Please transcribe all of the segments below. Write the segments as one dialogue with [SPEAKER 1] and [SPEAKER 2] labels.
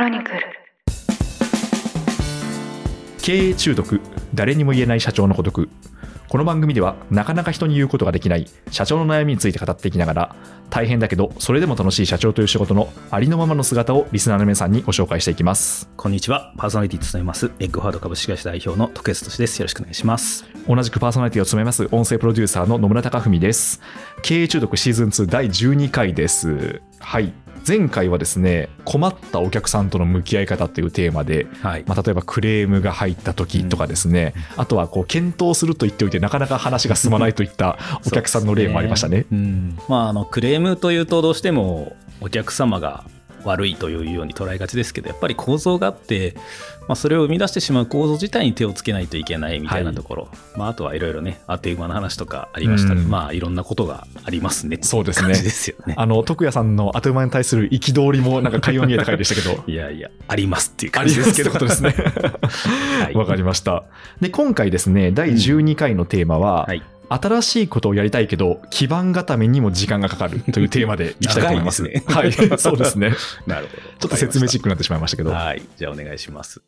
[SPEAKER 1] ロニクル。
[SPEAKER 2] 経営中毒。誰にも言えない社長の孤独。この番組ではなかなか人に言うことができない社長の悩みについて語っていきながら大変だけどそれでも楽しい社長という仕事のありのままの姿をリスナーの皆さんにご紹介していきます。
[SPEAKER 3] こんにちは。パーソナリティ務めます、エッグファード株式会社代表の徳安俊です。よろしくお願いします。
[SPEAKER 2] 同じくパーソナリティを務めます音声プロデューサーの野村貴文です。経営中毒シーズン2第12回です。はい前回はですね困ったお客さんとの向き合い方というテーマで
[SPEAKER 3] はい。
[SPEAKER 2] まあ、例えばクレームが入った時とかですね、あとはこう検討すると言っておいてなかなか話が進まないといった お客さんの例もありましたね。
[SPEAKER 3] うん。まあ、あの、クレームというとどうしてもお客様が悪いというように捉えがちですけど、やっぱり構造があって、まあ、それを生み出してしまう構造自体に手をつけないといけないみたいなところ、まあ、あとはいろいろね、あっという間の話とかありましたが、
[SPEAKER 2] うん
[SPEAKER 3] まあ、いろんなことがありますね。
[SPEAKER 2] そうですね
[SPEAKER 3] ですよね。
[SPEAKER 2] あの徳谷さんの後馬に対する憤りもなんか会話見えた回でしたけど
[SPEAKER 3] いやいや、ありますっていう感じですけど。
[SPEAKER 2] どことですね。
[SPEAKER 3] はい
[SPEAKER 2] わかりました。で今回ですね第12回のテーマは、
[SPEAKER 3] はい。
[SPEAKER 2] 新しいことをやりたいけど基盤固めにも時間がかかるというテーマでいきたいと思います。
[SPEAKER 3] 長いですね
[SPEAKER 2] はい、そうですね。
[SPEAKER 3] なるほど。
[SPEAKER 2] ちょっと説明チックになってしまいましたけど。
[SPEAKER 3] はい。じゃあお願いします。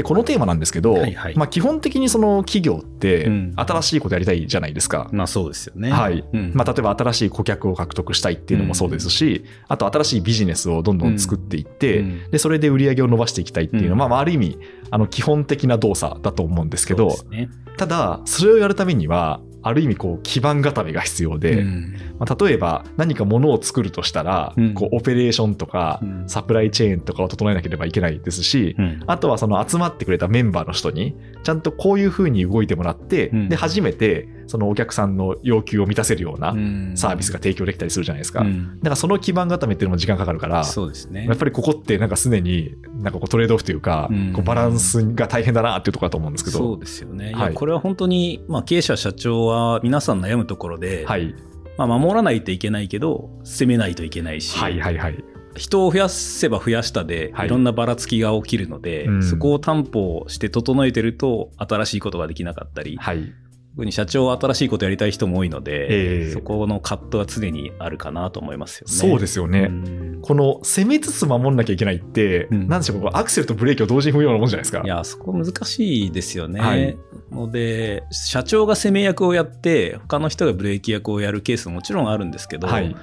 [SPEAKER 2] でこのテーマなんですけど、
[SPEAKER 3] はいはい
[SPEAKER 2] まあ、基本的にその企業って
[SPEAKER 3] うん。
[SPEAKER 2] 新しいことやりたいじゃないですか。
[SPEAKER 3] まあそうですよね。
[SPEAKER 2] はい。
[SPEAKER 3] うん。
[SPEAKER 2] まあ、例えば新しい顧客を獲得したいっていうのもそうですし、あと新しいビジネスをどんどん作っていって、
[SPEAKER 3] うん。
[SPEAKER 2] でそれで売り上げを伸ばしていきたいっていうのは、
[SPEAKER 3] うん。
[SPEAKER 2] まあまあ、ある意味あの基本的な動作だと思うんですけど
[SPEAKER 3] ね。
[SPEAKER 2] ただそれをやるためにはある意味こう基盤固めが必要で、
[SPEAKER 3] うん。
[SPEAKER 2] まあ、例えば何か物を作るとしたら、
[SPEAKER 3] うん。
[SPEAKER 2] こうオペレーションとか
[SPEAKER 3] うん。
[SPEAKER 2] サプライチェーンとかを整えなければいけないですし、
[SPEAKER 3] うん。
[SPEAKER 2] あとはその集まってくれたメンバーの人にちゃんとこういうふうに動いてもらって、
[SPEAKER 3] うん。
[SPEAKER 2] で初めてそのお客さんの要求を満たせるような
[SPEAKER 3] うん
[SPEAKER 2] サービスが提供できたりするじゃないですか。
[SPEAKER 3] うん
[SPEAKER 2] だからその基盤固めっていうのも時間かかるから、
[SPEAKER 3] そうですね。
[SPEAKER 2] やっぱりここってなんか常になんかこうトレードオフというか、
[SPEAKER 3] うん
[SPEAKER 2] こうバランスが大変だなっていうところだと思うんですけど。
[SPEAKER 3] そうですよね。い
[SPEAKER 2] はい
[SPEAKER 3] やこれは本当に、まあ、経営者、社長は皆さん悩むところで、
[SPEAKER 2] はい、
[SPEAKER 3] まあ、守らないといけないけど、攻めないといけないし、
[SPEAKER 2] はいはいはい。
[SPEAKER 3] 人を増やせば増やしたで、
[SPEAKER 2] はい
[SPEAKER 3] いろんなばらつきが起きるので、
[SPEAKER 2] うん
[SPEAKER 3] そこを担保して整えてると、新しいことができなかったり、
[SPEAKER 2] はい。
[SPEAKER 3] 特に社長は新しいことやりたい人も多いので、
[SPEAKER 2] ええ
[SPEAKER 3] そこの葛藤は常にあるかなと思いますよね。
[SPEAKER 2] そうですよね。
[SPEAKER 3] うん
[SPEAKER 2] この攻めつつ守んなきゃいけないって、
[SPEAKER 3] うん
[SPEAKER 2] なんでしょうアクセルとブレーキを同時に踏むようなもんじゃないですか。
[SPEAKER 3] いや、そこ難しいですよね。
[SPEAKER 2] はい
[SPEAKER 3] ので、社長が攻め役をやって、他の人がブレーキ役をやるケースももちろんあるんですけど、
[SPEAKER 2] はい。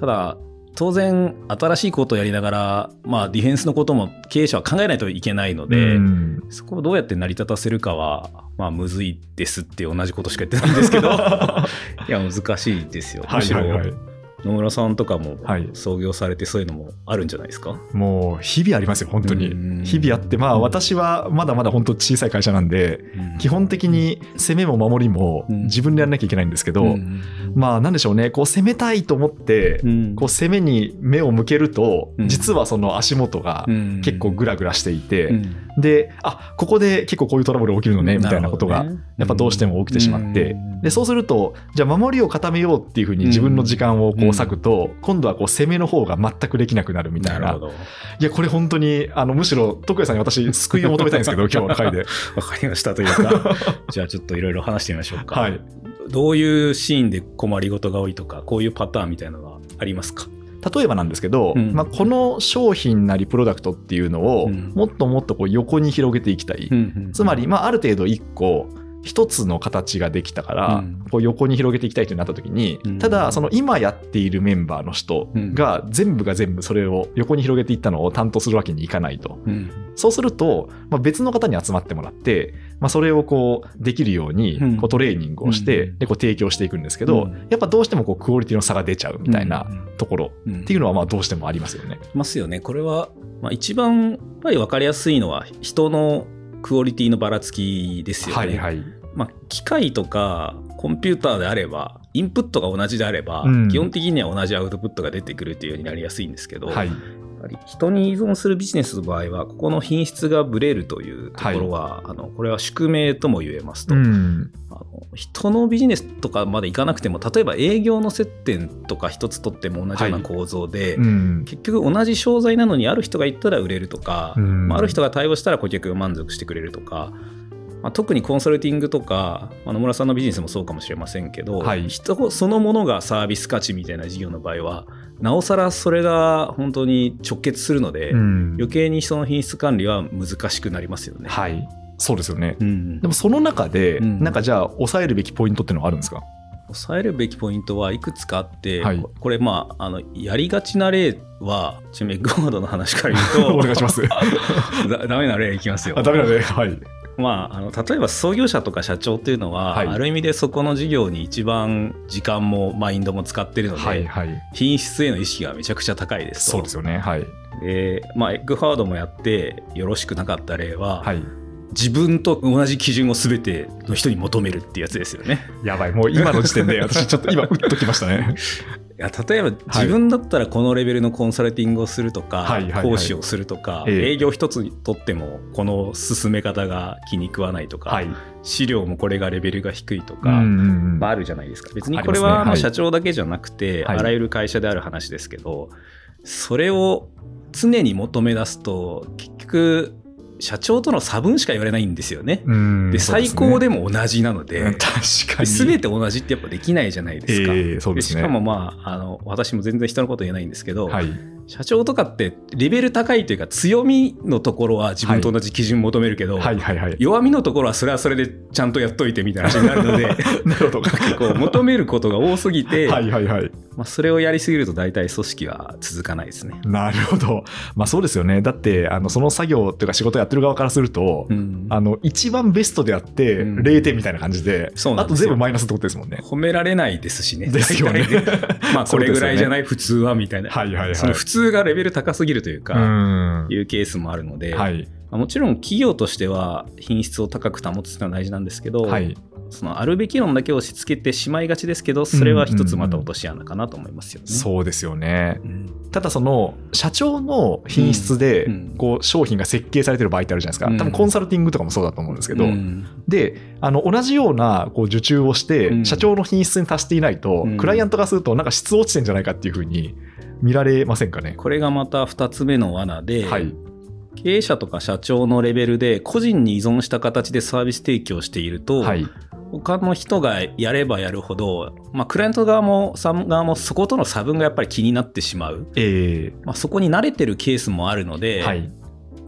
[SPEAKER 3] ただ、当然、新しいことをやりながら、まあ、ディフェンスのことも経営者は考えないといけないので、
[SPEAKER 2] うん
[SPEAKER 3] そこをどうやって成り立たせるかは、まあ、むずいですって同じことしか言ってないんですけど、いや、難しいですよ。むしろ、
[SPEAKER 2] はいはいはい。
[SPEAKER 3] 野村さんとかも
[SPEAKER 2] はい。
[SPEAKER 3] 創業されてそういうのもあるんじゃないですか、
[SPEAKER 2] もう日々ありますよ、本当に。
[SPEAKER 3] うん。
[SPEAKER 2] 日々あって、まあ私はまだまだ本当小さい会社なんで、基本的に攻めも守りも
[SPEAKER 3] うん。
[SPEAKER 2] 自分でやらなきゃいけないんですけど、
[SPEAKER 3] うん。
[SPEAKER 2] まあなんでしょうね、こう攻めたいと思って、
[SPEAKER 3] うん。
[SPEAKER 2] こう攻めに目を向けると、
[SPEAKER 3] うん。
[SPEAKER 2] 実はその足元が
[SPEAKER 3] うん。
[SPEAKER 2] 結構グラグラしていて、
[SPEAKER 3] うん。
[SPEAKER 2] で、あ、ここで結構こういうトラブル起きるのね、みたいなことがやっぱどうしても起きてしまって、
[SPEAKER 3] うん。
[SPEAKER 2] でそうするとじゃあ守りを固めようっていうふうに自分の時間をこう
[SPEAKER 3] う
[SPEAKER 2] 割くと、今度はこう攻めの方が全くできなくなるみたいな
[SPEAKER 3] な。
[SPEAKER 2] いやこれ本当にあのむしろ徳谷さんに私救いを求めたいんですけど今日の回で
[SPEAKER 3] わかりましたというか、じゃあちょっといろいろ話してみましょうか。
[SPEAKER 2] はい
[SPEAKER 3] どういうシーンで困りごとが多いとか、こういうパターンみたいなのがありますか
[SPEAKER 2] 例えばなんですけど、
[SPEAKER 3] うん
[SPEAKER 2] まあ、この商品なりプロダクトっていうのをもっともっとこう横に広げていきたい、つまり、まあ、ある程度1個一つの形ができたから、
[SPEAKER 3] うん
[SPEAKER 2] こう横に広げていきたいとなった時に、
[SPEAKER 3] うん
[SPEAKER 2] ただその今やっているメンバーの人が全部が全部それを横に広げていったのを担当するわけにいかないと。
[SPEAKER 3] うん
[SPEAKER 2] そうすると、まあ、別の方に集まってもらって、まあ、それをこうできるように
[SPEAKER 3] うん
[SPEAKER 2] こうトレーニングをして、
[SPEAKER 3] うん
[SPEAKER 2] でこう提供していくんですけど、
[SPEAKER 3] うん
[SPEAKER 2] やっぱどうしてもこうクオリティの差が出ちゃうみたいなところ
[SPEAKER 3] うん
[SPEAKER 2] っていうのはまあどうしてもありますよね。
[SPEAKER 3] ますよね。これは、まあ、一番やっぱり分かりやすいのは人のクオリティのばらつきですよね。
[SPEAKER 2] はいはい。
[SPEAKER 3] まあ、機械とかコンピューターであればインプットが同じであれば、
[SPEAKER 2] うん
[SPEAKER 3] 基本的には同じアウトプットが出てくるっていうようになりやすいんですけど、
[SPEAKER 2] はい。
[SPEAKER 3] やっぱり人に依存するビジネスの場合はここの品質がブレるというところは、あのこれは宿命とも言えますと、
[SPEAKER 2] うん。
[SPEAKER 3] あの人のビジネスとかまでいかなくても例えば営業の接点とか一つとっても同じような構造で、
[SPEAKER 2] うん。
[SPEAKER 3] 結局同じ商材なのにある人が言ったら売れるとか、
[SPEAKER 2] うん
[SPEAKER 3] まあある人が対応したら顧客が満足してくれるとかまあ、特にコンサルティングとか、まあ、野村さんのビジネスもそうかもしれませんけど、
[SPEAKER 2] はい
[SPEAKER 3] 人そのものがサービス価値みたいな事業の場合はなおさらそれが本当に直結するので、
[SPEAKER 2] うん
[SPEAKER 3] 余計に人の品質管理は難しくなりますよね。
[SPEAKER 2] はい。そうですよね。
[SPEAKER 3] うん
[SPEAKER 2] でもその中で、
[SPEAKER 3] うん
[SPEAKER 2] なんかじゃあ抑えるべきポイントっていうのはあるんですか？
[SPEAKER 3] 抑えるべきポイントはいくつかあって、
[SPEAKER 2] はい
[SPEAKER 3] ここれまああのやりがちな例はちなみにエッグワードの話から言うと
[SPEAKER 2] お願いします。
[SPEAKER 3] だ ダメな例いきますよ
[SPEAKER 2] あ、ダメだね。はい。
[SPEAKER 3] まあ、あの例えば創業者とか社長っていうのは、
[SPEAKER 2] はい
[SPEAKER 3] ある意味でそこの事業に一番時間もマインドも使ってるので、
[SPEAKER 2] はいはい。
[SPEAKER 3] 品質への意識がめちゃくちゃ高いですと
[SPEAKER 2] そうですよね。はい。
[SPEAKER 3] でまあエッグハードもやってよろしくなかった例は、
[SPEAKER 2] はい。
[SPEAKER 3] 自分と同じ基準を全ての人に求めるってやつですよね。
[SPEAKER 2] やばい。もう今の時点で 私ちょっと今、うっときましたね。
[SPEAKER 3] いや例えば自分だったらこのレベルのコンサルティングをするとか、
[SPEAKER 2] はいはいはい。
[SPEAKER 3] 講師をするとか、
[SPEAKER 2] ええ。
[SPEAKER 3] 営業一つにとってもこの進め方が気に食わないとか、
[SPEAKER 2] はい。
[SPEAKER 3] 資料もこれがレベルが低いとか、
[SPEAKER 2] うんうんうん。
[SPEAKER 3] まあ、あるじゃないですか。別にこれは社長だけじゃなくて、
[SPEAKER 2] はい。
[SPEAKER 3] あらゆる会社である話ですけどそれを常に求め出すと結局社長との差分しか言われないんですよね。
[SPEAKER 2] うん
[SPEAKER 3] で最高でも同じなので、
[SPEAKER 2] うん確かに。
[SPEAKER 3] 全て同じってやっぱできないじゃないですか。
[SPEAKER 2] ええそうで
[SPEAKER 3] すしかもまああの私も全然人のこと言えないんですけど、
[SPEAKER 2] はい。
[SPEAKER 3] 社長とかってレベル高いというか強みのところは自分と同じ基準求めるけど、
[SPEAKER 2] はいはいはい。
[SPEAKER 3] 弱みのところはそれはそれでちゃんとやっといてみたいな話になるので
[SPEAKER 2] なるほど。
[SPEAKER 3] こう求めることが多すぎて、
[SPEAKER 2] はいはいはい。
[SPEAKER 3] まあ、それをやりすぎると大体組織は続かないですね。
[SPEAKER 2] なるほど。まあそうですよね。だって、あの、その作業というか仕事やってる側からすると、
[SPEAKER 3] うん
[SPEAKER 2] あの、一番ベストであって、
[SPEAKER 3] うん
[SPEAKER 2] 0点みたいな感じで、
[SPEAKER 3] うなんですよ
[SPEAKER 2] 全部マイナスってことですもんね。
[SPEAKER 3] 褒められないですしね。
[SPEAKER 2] ですよね
[SPEAKER 3] まあ これぐらいじゃない、普通はみたいな。
[SPEAKER 2] はいはいはい。
[SPEAKER 3] その普通がレベル高すぎるという
[SPEAKER 2] う
[SPEAKER 3] か、
[SPEAKER 2] ん。
[SPEAKER 3] いうケースもあるので、
[SPEAKER 2] はい。
[SPEAKER 3] まあもちろん企業としては品質を高く保つのは大事なんですけど、
[SPEAKER 2] はい。
[SPEAKER 3] そのあるべき論だけ押し付けてしまいがちですけど、それは一つまた落とし穴かなと思いますよね。
[SPEAKER 2] そうですよね。
[SPEAKER 3] うん
[SPEAKER 2] ただその、社長の品質で
[SPEAKER 3] うんうん、
[SPEAKER 2] こう、商品が設計されてる場合ってあるじゃないですか。
[SPEAKER 3] うん
[SPEAKER 2] 多分コンサルティングとかもそうだと思うんですけど、
[SPEAKER 3] うん
[SPEAKER 2] で、あの、同じような、こう、受注をして、
[SPEAKER 3] うん
[SPEAKER 2] 社長の品質に達していないと、
[SPEAKER 3] うん
[SPEAKER 2] クライアントがすると、なんか質落ちてんじゃないかっていうふうに見られませんかね？
[SPEAKER 3] これがまた2つ目の罠で、
[SPEAKER 2] はい。
[SPEAKER 3] 経営者とか社長のレベルで個人に依存した形でサービス提供していると、
[SPEAKER 2] はい。
[SPEAKER 3] 他の人がやればやるほど、まあ、クライアント側もさん側もそことの差分がやっぱり気になってしまう、
[SPEAKER 2] え
[SPEAKER 3] まあ、そこに慣れてるケースもあるの
[SPEAKER 2] ー
[SPEAKER 3] で、
[SPEAKER 2] はい。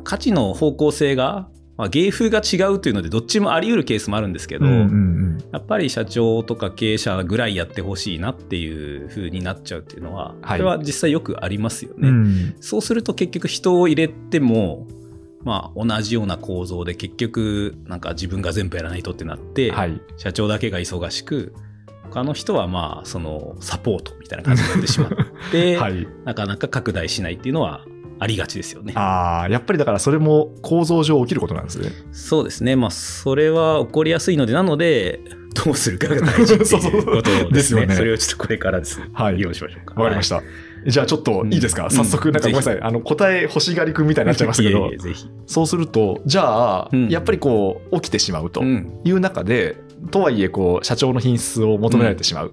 [SPEAKER 3] 価値の方向性が、まあ、芸風が違うというのでどっちもあり得るケースもあるんですけど、
[SPEAKER 2] うんうんうん。
[SPEAKER 3] やっぱり社長とか経営者ぐらいやってほしいなっていう風になっちゃうっていうのは、
[SPEAKER 2] はい
[SPEAKER 3] これは実際よくありますよね。
[SPEAKER 2] うん
[SPEAKER 3] そうすると結局人を入れても、まあ、同じような構造で結局なんか自分が全部やらないとってなって、
[SPEAKER 2] はい。
[SPEAKER 3] 社長だけが忙しく他の人はまあそのサポートみたいな感じになってしまって、
[SPEAKER 2] はい。
[SPEAKER 3] なかなか拡大しないっていうのはありがちですよね。
[SPEAKER 2] ああ、やっぱりだからそれも構造上起きることなんですね。
[SPEAKER 3] そうですね。まあそれは起こりやすいのでなのでどうするかが大事っていうことですね。
[SPEAKER 2] ですよね
[SPEAKER 3] それをちょっとこれからですね。
[SPEAKER 2] はい
[SPEAKER 3] 議論しましょうか。
[SPEAKER 2] わかりました。じゃあちょっといいですか、
[SPEAKER 3] うん
[SPEAKER 2] 早速、なんかごめんなさ
[SPEAKER 3] ぜ
[SPEAKER 2] い。あの、答え欲しがりくんみたいになっちゃいましたけど
[SPEAKER 3] いえいえ。
[SPEAKER 2] そうすると、じゃあ、
[SPEAKER 3] うん
[SPEAKER 2] やっぱりこう、起きてしまうと
[SPEAKER 3] うん
[SPEAKER 2] いう中で、とはいえ、こう、社長の品質を求められてしまう。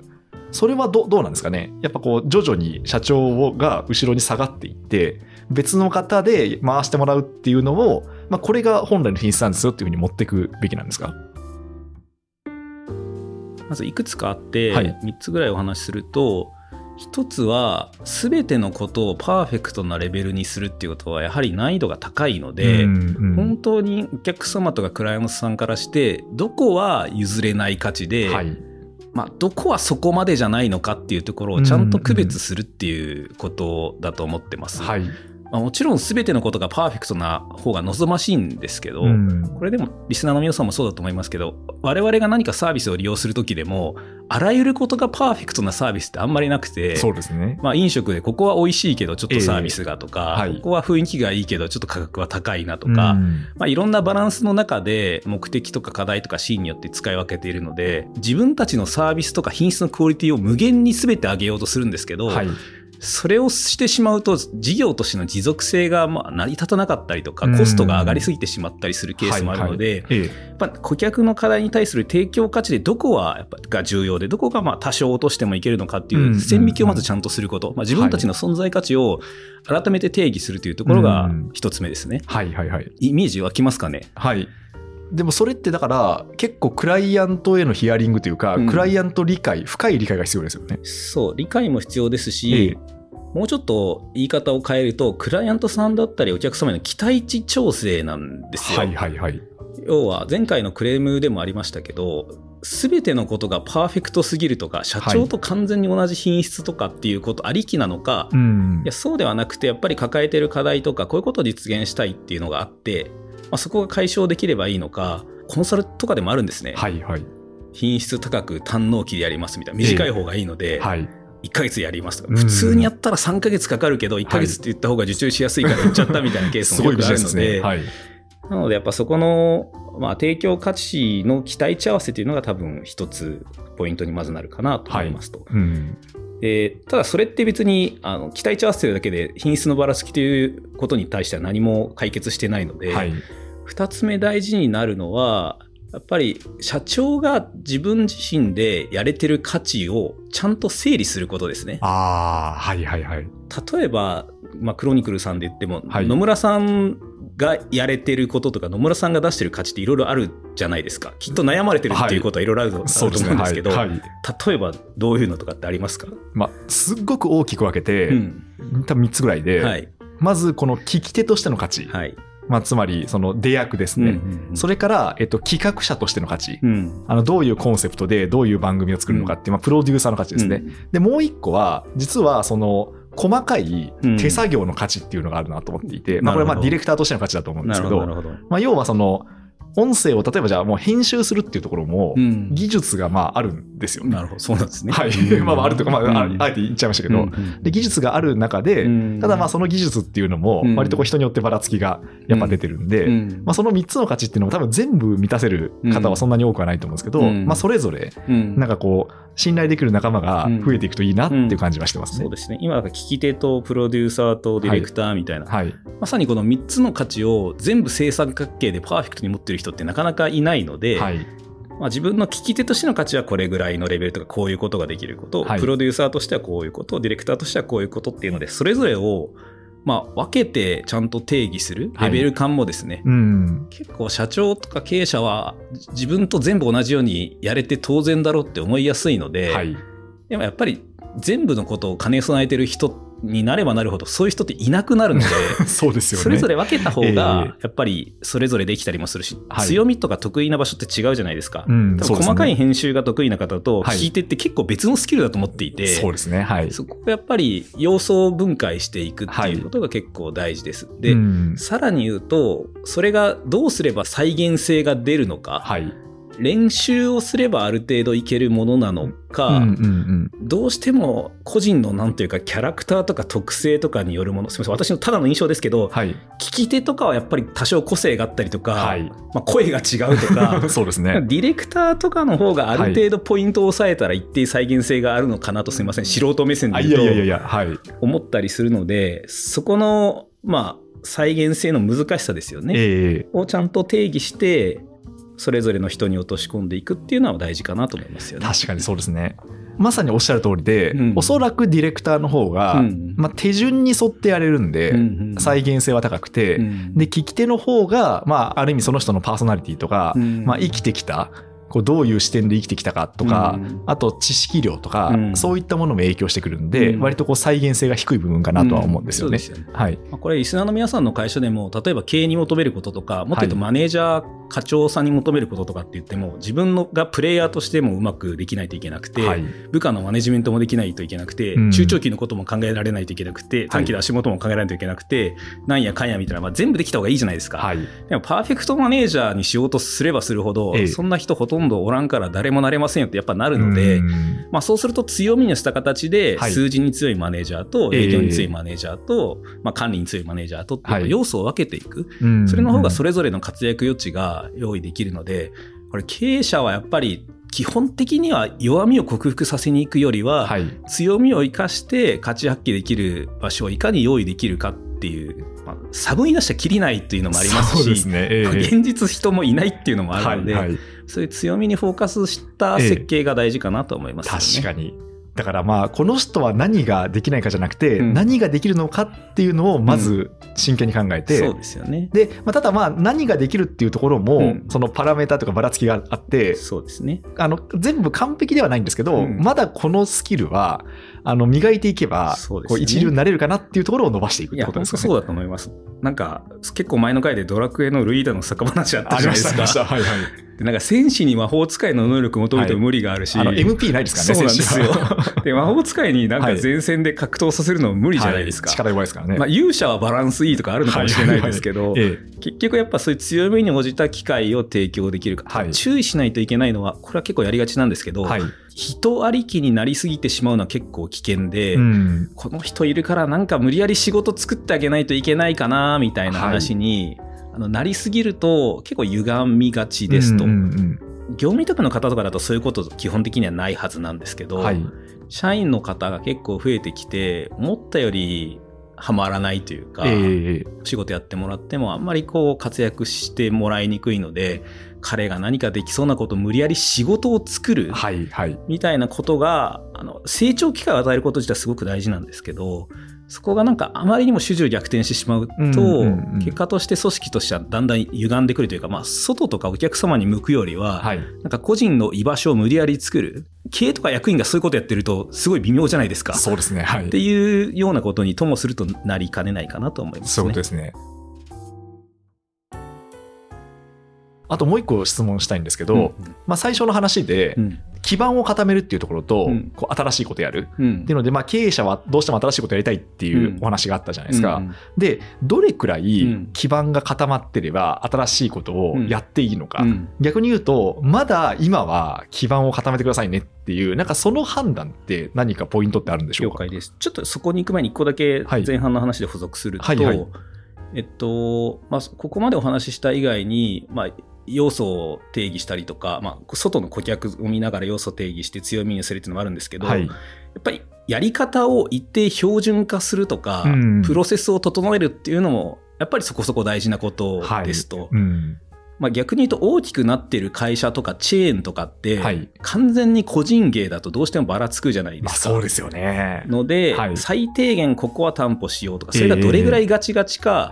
[SPEAKER 2] それはどどうなんですかね？やっぱこう、徐々に社長が後ろに下がっていって、別の方で回してもらうっていうのを、まあ、これが本来の品質なんですよっていうふうに持っていくべきなんですか？
[SPEAKER 3] まずいくつかあって、
[SPEAKER 2] はい
[SPEAKER 3] 3つぐらいお話しすると一つは全てのことをパーフェクトなレベルにするっていうことはやはり難易度が高いので、
[SPEAKER 2] うんうん
[SPEAKER 3] 本当にお客様とかクライアントさんからしてどこは譲れない価値で、
[SPEAKER 2] はい。
[SPEAKER 3] まあ、どこはそこまでじゃないのかっていうところをちゃんと区別するっていうことだと思ってます。
[SPEAKER 2] はい。
[SPEAKER 3] まあ、もちろん全てのことがパーフェクトな方が望ましいんですけど、
[SPEAKER 2] うん
[SPEAKER 3] これでもリスナーの皆さんもそうだと思いますけど我々が何かサービスを利用する時でもあらゆることがパーフェクトなサービスってあんまりなくて
[SPEAKER 2] そうですね。
[SPEAKER 3] まあ、飲食でここは美味しいけどちょっとサービスがとか、
[SPEAKER 2] ええはい
[SPEAKER 3] ここは雰囲気がいいけどちょっと価格は高いなとか、
[SPEAKER 2] うん
[SPEAKER 3] まあ、いろんなバランスの中で目的とか課題とかシーンによって使い分けているので自分たちのサービスとか品質のクオリティを無限に全て上げようとするんですけど、
[SPEAKER 2] はい。
[SPEAKER 3] それをしてしまうと事業としての持続性がまあ成り立たなかったりとかコストが上がりすぎてしまったりするケースもあるので、顧客の課題に対する提供価値でどこはやっぱが重要でどこがまあ多少落としてもいけるのかっていう線引きをまずちゃんとすること、まあ、自分たちの存在価値を改めて定義するというところが
[SPEAKER 2] うん。
[SPEAKER 3] 一つ目ですね。
[SPEAKER 2] はいはいはい。
[SPEAKER 3] イメージ湧きますかね？
[SPEAKER 2] はい。でもそれってだから結構クライアントへのヒアリングというか、
[SPEAKER 3] うん
[SPEAKER 2] クライアント理解深い理解が必要ですよね。
[SPEAKER 3] そう、理解も必要です
[SPEAKER 2] え
[SPEAKER 3] し、もうちょっと言い方を変えると、クライアントさんだったりお客様への期待値調整なんですよ。
[SPEAKER 2] はいはいはい。
[SPEAKER 3] 要は前回のクレームでもありましたけど、すべてのことがパーフェクトすぎるとか、社長と完全に同じ品質とかっていうことありきなのか、
[SPEAKER 2] うん
[SPEAKER 3] いやそうではなくて、やっぱり抱えてる課題とか、こういうことを実現したいっていうのがあって、まあ、そこが解消できればいいのか、コンサルとかでもあるんですね。
[SPEAKER 2] はいはい。
[SPEAKER 3] 品質高く単納期でやりますみたいな。短い方がいいので、
[SPEAKER 2] はい。
[SPEAKER 3] 1ヶ月やりますとか、
[SPEAKER 2] うん
[SPEAKER 3] 普通にやったら3ヶ月かかるけど、1ヶ月って言った方が受注しやすいから言っちゃったみたいなケースもよくあ。るので、
[SPEAKER 2] はい。
[SPEAKER 3] なのでやっぱそこの、まあ、提供価値の期待値合わせというのが多分一つポイントにまずなるかなと思いますと。
[SPEAKER 2] うん。
[SPEAKER 3] でただそれって別にあの期待値合わせてるだけで品質のばらつきということに対しては何も解決してないので、
[SPEAKER 2] はい。
[SPEAKER 3] 2つ目大事になるのはやっぱり社長が自分自身でやれてる価値をちゃんと整理することですね。
[SPEAKER 2] ああ、はいはいはい。
[SPEAKER 3] 例えば、まあ、クロニクルさんで言っても、
[SPEAKER 2] はい
[SPEAKER 3] 野村さんがやれてることとか野村さんが出してる価値っていろいろあるじゃないですかきっと悩まれてるっていうことはいろいろあると,、
[SPEAKER 2] そうですね。はい。
[SPEAKER 3] 思うんですけど、
[SPEAKER 2] はい。
[SPEAKER 3] 例えばどういうのとかってありますか、
[SPEAKER 2] まあ、すっごく大きく分けて、
[SPEAKER 3] うん
[SPEAKER 2] 多分3つぐらいで、
[SPEAKER 3] はい
[SPEAKER 2] まずこの聞き手としての価値。
[SPEAKER 3] はい
[SPEAKER 2] まあ、つまり、その出役ですね。
[SPEAKER 3] うん
[SPEAKER 2] それから、えっと、企画者としての価値。
[SPEAKER 3] うん
[SPEAKER 2] あの、どういうコンセプトで、どういう番組を作るのかっていう、まあ、プロデューサーの価値ですね。で、もう一個は、実は、その、細かい手作業の価値っていうのがあるなと思っていて、まあ、これはまあ、ディレクターとしての価値だと思うんで
[SPEAKER 3] な
[SPEAKER 2] すけど、まあ、要はその、音声を例えばじゃあもう編集するっていうところも、
[SPEAKER 3] うん。
[SPEAKER 2] 技術がまああるんですよね。
[SPEAKER 3] なるほどそうなんですね。
[SPEAKER 2] はい。まあまああるというか、まあ、ああえて言っちゃいましたけど、で技術がある中で、ただまあその技術っていうのも
[SPEAKER 3] うん。
[SPEAKER 2] 割とこう人によってばらつきがやっぱ出てるんで、
[SPEAKER 3] うん。
[SPEAKER 2] まあ、その3つの価値っていうのも多分全部満たせる方はそんなに多くはないと思うんですけど、
[SPEAKER 3] うん。
[SPEAKER 2] まあ、それぞれ
[SPEAKER 3] うん。
[SPEAKER 2] なんかこう信頼できる仲間が増えていくといいなっていう感じはしてますね。
[SPEAKER 3] そうですね。今なんか聞き手とプロデューサーとディレクターみたいな、
[SPEAKER 2] はい、
[SPEAKER 3] まさにこの3つの価値を全部正三角形でパーフェクトに持ってる人ってなかなかいないので、
[SPEAKER 2] はい、
[SPEAKER 3] まあ、自分の聞き手としての価値はこれぐらいのレベルとかこういうことができること、
[SPEAKER 2] はい。
[SPEAKER 3] プロデューサーとしてはこういうことディレクターとしてはこういうことっていうのでそれぞれをまあ分けてちゃんと定義するレベル感もですね、
[SPEAKER 2] うん、
[SPEAKER 3] 結構社長とか経営者は自分と全部同じようにやれて当然だろうって思いやすいので、
[SPEAKER 2] はい、
[SPEAKER 3] でもやっぱり全部のことを兼ね備えてる人になればなるほどそういう人っていなくなるので
[SPEAKER 2] そうですよね。
[SPEAKER 3] それぞれ分けた方
[SPEAKER 2] え
[SPEAKER 3] が
[SPEAKER 2] え
[SPEAKER 3] やっぱりそれぞれできたりもするし、
[SPEAKER 2] はい
[SPEAKER 3] 強みとか得意な場所って違うじゃないですか。
[SPEAKER 2] うん、
[SPEAKER 3] 多
[SPEAKER 2] そうですね
[SPEAKER 3] 分細かい編集が得意な方と
[SPEAKER 2] はい
[SPEAKER 3] 聞いてって結構別のスキルだと思っていて、
[SPEAKER 2] そうですね。はい。
[SPEAKER 3] そこをやっぱり要素を分解していくっていうことが結構大事です。で、
[SPEAKER 2] うん
[SPEAKER 3] さらに言うとそれがどうすれば再現性が出るのか、
[SPEAKER 2] はい。
[SPEAKER 3] 練習をすればある程度いけるものなのか、
[SPEAKER 2] うんうんうん
[SPEAKER 3] どうしても個人のなんていうかキャラクターとか特性とかによるものすみません私のただの印象ですけど、
[SPEAKER 2] はい。
[SPEAKER 3] 聞き手とかはやっぱり多少個性があったりとか、
[SPEAKER 2] はい
[SPEAKER 3] まあ、声が違うとか
[SPEAKER 2] そうですね。
[SPEAKER 3] ディレクターとかの方がある程度ポイントを抑えたら一定再現性があるのかなとすみません素人目線
[SPEAKER 2] あ
[SPEAKER 3] で言
[SPEAKER 2] うやいやいやいや、はい。
[SPEAKER 3] 思ったりするのでそこのまあ再現性の難しさですよね、
[SPEAKER 2] ええ
[SPEAKER 3] をちゃんと定義してそれぞれの人に落とし込んでいくっていうのは大事かなと思いますよね。
[SPEAKER 2] 確かにそうですね。まさにおっしゃる通りで、
[SPEAKER 3] うん。
[SPEAKER 2] おそらくディレクターの方が、
[SPEAKER 3] うん。
[SPEAKER 2] まあ、手順に沿ってやれるんで、
[SPEAKER 3] うんうん
[SPEAKER 2] 再現性は高くて、
[SPEAKER 3] うん。
[SPEAKER 2] で聞き手の方が、まあ、ある意味その人のパーソナリティとか、
[SPEAKER 3] うん。
[SPEAKER 2] まあ、生きてきたこうどういう視点で生きてきたかとか、
[SPEAKER 3] うん。
[SPEAKER 2] あと知識量とか、
[SPEAKER 3] うん。
[SPEAKER 2] そういったものも影響してくるんで、
[SPEAKER 3] うん。
[SPEAKER 2] 割とこう再現性が低い部分かなとは思うんですよね。はい、
[SPEAKER 3] まあこれリスナーの皆さんの会社でも例えば経営に求めることとかもっと言うと
[SPEAKER 2] はい
[SPEAKER 3] マネージャー、課長さんに求めることとかって言っても自分のがプレイヤーとしてもうまくできないといけなくて、
[SPEAKER 2] はい。
[SPEAKER 3] 部下のマネジメントもできないといけなくて、
[SPEAKER 2] うん。
[SPEAKER 3] 中長期のことも考えられないといけなくて短期で足元も考えないといけなくて、なんやかんやみたいな、まあ、全部できた方がいいじゃないですか、
[SPEAKER 2] はい。
[SPEAKER 3] でもパーフェクトマネージャーにしようとすればするほど、
[SPEAKER 2] ええ。
[SPEAKER 3] そんな人ほとんどおらんから誰もなれませんよってやっぱなるので、
[SPEAKER 2] うん。
[SPEAKER 3] まあ、そうすると強みにした形で
[SPEAKER 2] はい。
[SPEAKER 3] 数字に強いマネージャーと
[SPEAKER 2] ええ。
[SPEAKER 3] 営業に強いマネージャーと、まあ、管理に強いマネージャーとっていう
[SPEAKER 2] はい。
[SPEAKER 3] 要素を分けていく、
[SPEAKER 2] うん。
[SPEAKER 3] それの方がそれぞれの活躍余地が用意できるのでこれ経営者はやっぱり基本的には弱みを克服させに行くよりは、
[SPEAKER 2] はい。
[SPEAKER 3] 強みを生かして価値発揮できる場所をいかに用意できるかっていう、まあ、サブに出したらきりないっていうのもありますし
[SPEAKER 2] すね、ええ。
[SPEAKER 3] 現実人もいないっていうのもあるので、
[SPEAKER 2] はいはい
[SPEAKER 3] そういう強みにフォーカスした設計が大事かなと思いますよね。
[SPEAKER 2] 確かに。だからまあこの人は何ができないかじゃなくて、
[SPEAKER 3] うん
[SPEAKER 2] 何ができるのかっていうのをまず真剣に考えて、
[SPEAKER 3] そうですよね。
[SPEAKER 2] で、まあ、ただまあ何ができるっていうところも、
[SPEAKER 3] うん
[SPEAKER 2] そのパラメータとかばらつきがあって、
[SPEAKER 3] そうですね。
[SPEAKER 2] あの全部完璧ではないんですけど、
[SPEAKER 3] うん
[SPEAKER 2] まだこのスキルはあの磨いていけば、
[SPEAKER 3] そうですね
[SPEAKER 2] こう一流になれるかなっていうところを伸ばしていくってことですかね。
[SPEAKER 3] そうだと思います。なんか、結構前の回でドラクエのルイーダの酒話あったじゃないですか。
[SPEAKER 2] ありました。はいはい。
[SPEAKER 3] でなんか戦士に魔法使いの能力求めても無理があるし、
[SPEAKER 2] あの MP ないですからね。
[SPEAKER 3] そうなんですよ。で魔法使いになんか
[SPEAKER 2] はい
[SPEAKER 3] 前線で格闘させるのも無理じゃないですか。
[SPEAKER 2] はい力弱いですからね。
[SPEAKER 3] まあ、勇者はバランスいいとかあるのかもしれないですけど、
[SPEAKER 2] え
[SPEAKER 3] 結局やっぱそういう強みに応じた機会を提供できるか、
[SPEAKER 2] はい
[SPEAKER 3] 注意しないといけないのはこれは結構やりがちなんですけど、
[SPEAKER 2] えはい。
[SPEAKER 3] 人ありきになりすぎてしまうのは結構危険で、
[SPEAKER 2] うん。
[SPEAKER 3] この人いるからなんか無理やり仕事作ってあげないといけないかなみたいな話に、あのなりすぎると結構歪みがちですと、
[SPEAKER 2] うんうん
[SPEAKER 3] 業務委託の方とかだとそういうこと基本的にはないはずなんですけど、
[SPEAKER 2] うんはい。
[SPEAKER 3] 社員の方が結構増えてきて思ったよりはまらないというか、
[SPEAKER 2] ええ
[SPEAKER 3] 仕事やってもらってもあんまりこう活躍してもらいにくいので彼が何かできそうなことを無理やり仕事を作る。みたいなことがあの成長機会を与えること自体はすごく大事なんですけどそこがなんかあまりにも主従逆転してしまうと、結果として組織としてはだんだん歪んでくるというか、まあ、外とかお客様に向くよりは、
[SPEAKER 2] はい。
[SPEAKER 3] なんか個人の居場所を無理やり作る経営とか役員がそういうことやってるとすごい微妙じゃないですか。
[SPEAKER 2] そうですね。はい。
[SPEAKER 3] っていうようなことにともするとなりかねないかなと思いますね
[SPEAKER 2] そう。ですね。あともう一個質問したいんですけど、
[SPEAKER 3] うん。
[SPEAKER 2] まあ、最初の話で
[SPEAKER 3] うん。
[SPEAKER 2] 基盤を固めるっていうところと、
[SPEAKER 3] うん。
[SPEAKER 2] こう新しいことやる。
[SPEAKER 3] うん。
[SPEAKER 2] っていうので、まあ、経営者はどうしても新しいことやりたいっていう
[SPEAKER 3] うん。
[SPEAKER 2] お話があったじゃないですか。
[SPEAKER 3] うん。
[SPEAKER 2] でどれくら
[SPEAKER 3] う
[SPEAKER 2] い
[SPEAKER 3] ん。
[SPEAKER 2] 基盤が固まってれば新しいことをやっていいのか、
[SPEAKER 3] うん。
[SPEAKER 2] 逆に言うとまだ今は基盤を固めてくださいねっていうなんかその判断って何かポイントってあるんでしょうか？
[SPEAKER 3] 了解です。ちょっとそこに行く前に1個だけ
[SPEAKER 2] はい。
[SPEAKER 3] 前半の話で補足すると、
[SPEAKER 2] はいはい。
[SPEAKER 3] えっと、まあ、ここまでお話しした以外に、まあ、要素を定義したりとか、まあ、外の顧客を見ながら要素を定義して強みにするっていうのもあるんですけど、
[SPEAKER 2] はい。
[SPEAKER 3] やっぱりやり方を一定標準化するとか、
[SPEAKER 2] うん。
[SPEAKER 3] プロセスを整えるっていうのも、やっぱりそこそこ大事なことですと。
[SPEAKER 2] うん。
[SPEAKER 3] まあ、逆に言うと大きくなってる会社とかチェーンとかって、
[SPEAKER 2] はい。
[SPEAKER 3] 完全に個人芸だとどうしてもばらつくじゃないで
[SPEAKER 2] まあ
[SPEAKER 3] すか。
[SPEAKER 2] そうですよね。
[SPEAKER 3] ので、
[SPEAKER 2] はい。
[SPEAKER 3] 最低限ここは担保しようとか、それがどれぐらいガチガチか、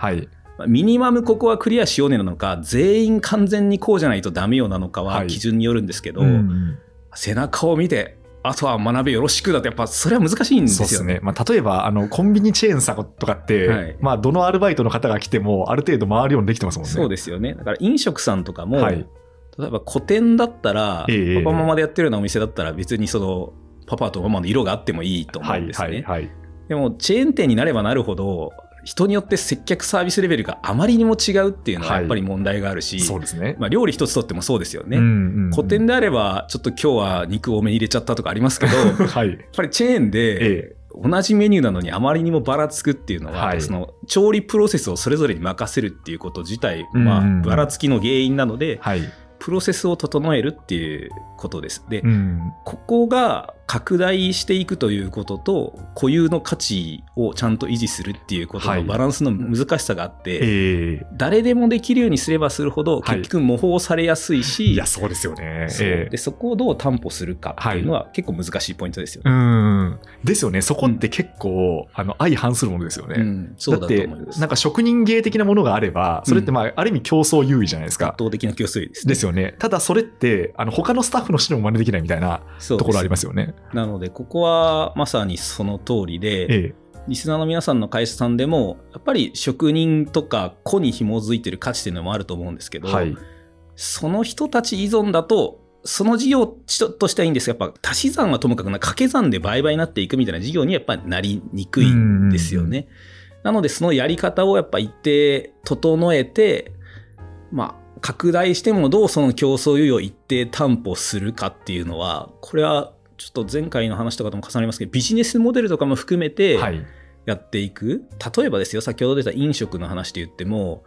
[SPEAKER 3] ミニマムここはクリアしようねなのか、全員完全にこうじゃないとダメよなのか
[SPEAKER 2] は
[SPEAKER 3] はい基準によるんですけど、
[SPEAKER 2] うん
[SPEAKER 3] 背中を見て、あとは学べよろしくだと、やっぱそれは難しいんで
[SPEAKER 2] そうですす
[SPEAKER 3] よね。
[SPEAKER 2] ね。まあ、例えば、あの、コンビニチェーンさとかって、
[SPEAKER 3] はい
[SPEAKER 2] まあ、どのアルバイトの方が来ても、ある程度回るようにできてますもんね。
[SPEAKER 3] そうですよね。だから飲食さんとかも、
[SPEAKER 2] はい
[SPEAKER 3] 例えば個展だったら、
[SPEAKER 2] ええ
[SPEAKER 3] パパママでやってるようなお店だったら別にそのパパとママの色があってもいいと思
[SPEAKER 2] はい、
[SPEAKER 3] うんですね。
[SPEAKER 2] はい、はい。
[SPEAKER 3] でもチェーン店になればなるほど人によって接客サービスレベルがあまりにも違うっていうのは
[SPEAKER 2] はい
[SPEAKER 3] やっぱり問題があるし、
[SPEAKER 2] そうですね。
[SPEAKER 3] まあ、料理一つとってもそうですよね。
[SPEAKER 2] うんうんうん
[SPEAKER 3] 古典であればちょっと今日は肉多めに入れちゃったとかありますけどやっ
[SPEAKER 2] はい。
[SPEAKER 3] ぱりチェーンで
[SPEAKER 2] え
[SPEAKER 3] 同じメニューなのにあまりにもばらつくっていうのは、
[SPEAKER 2] はい
[SPEAKER 3] その調理プロセスをそれぞれに任せるっていうこと自体、まあ、ばらつきの原因なので、
[SPEAKER 2] はい。
[SPEAKER 3] プロセスを整えるっていうことです。で、
[SPEAKER 2] うん。
[SPEAKER 3] ここが拡大していくということと固有の価値をちゃんと維持するっていうこと
[SPEAKER 2] はい
[SPEAKER 3] のバランスの難しさがあって、
[SPEAKER 2] ええ
[SPEAKER 3] 誰でもできるようにすればするほど
[SPEAKER 2] はい
[SPEAKER 3] 結局模倣されやすいし、
[SPEAKER 2] いや、そうですよね。ええ
[SPEAKER 3] でそこをどう担保するかっていうのは結構難しいポイントですよ
[SPEAKER 2] う
[SPEAKER 3] ね。
[SPEAKER 2] ん。ですよね。そこって結構、あの、相反するものですよね。
[SPEAKER 3] うんそうだと
[SPEAKER 2] って
[SPEAKER 3] 思います。
[SPEAKER 2] なんか職人芸的なものがあれば、それってまあ、ある意味競争優位じゃないですか
[SPEAKER 3] 圧。倒的な競争力ですね。
[SPEAKER 2] ですよね。ただそれって、あの、他のスタッフの人にも真似できないみたいなところありますよね。
[SPEAKER 3] なので、ここはまさにその通りで、
[SPEAKER 2] ええ。
[SPEAKER 3] リスナーの皆さんの会社さんでも、やっぱり職人とか個に紐づいてる価値っていうのもあると思うんですけど、
[SPEAKER 2] はい。
[SPEAKER 3] その人たち依存だと、その事業としてはいいんですが、やっぱ足し算はともかくな掛け算で倍々になっていくみたいな事業にやっぱりなりにくいんですよね。なので、そのやり方をやっぱ一定整えて、まあ、拡大してもどうその競争優位を一定担保するかっていうのは、これはちょっと前回の話とかとも重なりますけど、ビジネスモデルとかも含めて
[SPEAKER 2] はい。
[SPEAKER 3] やっていく。例えばですよ、先ほど出た飲食の話で言っても、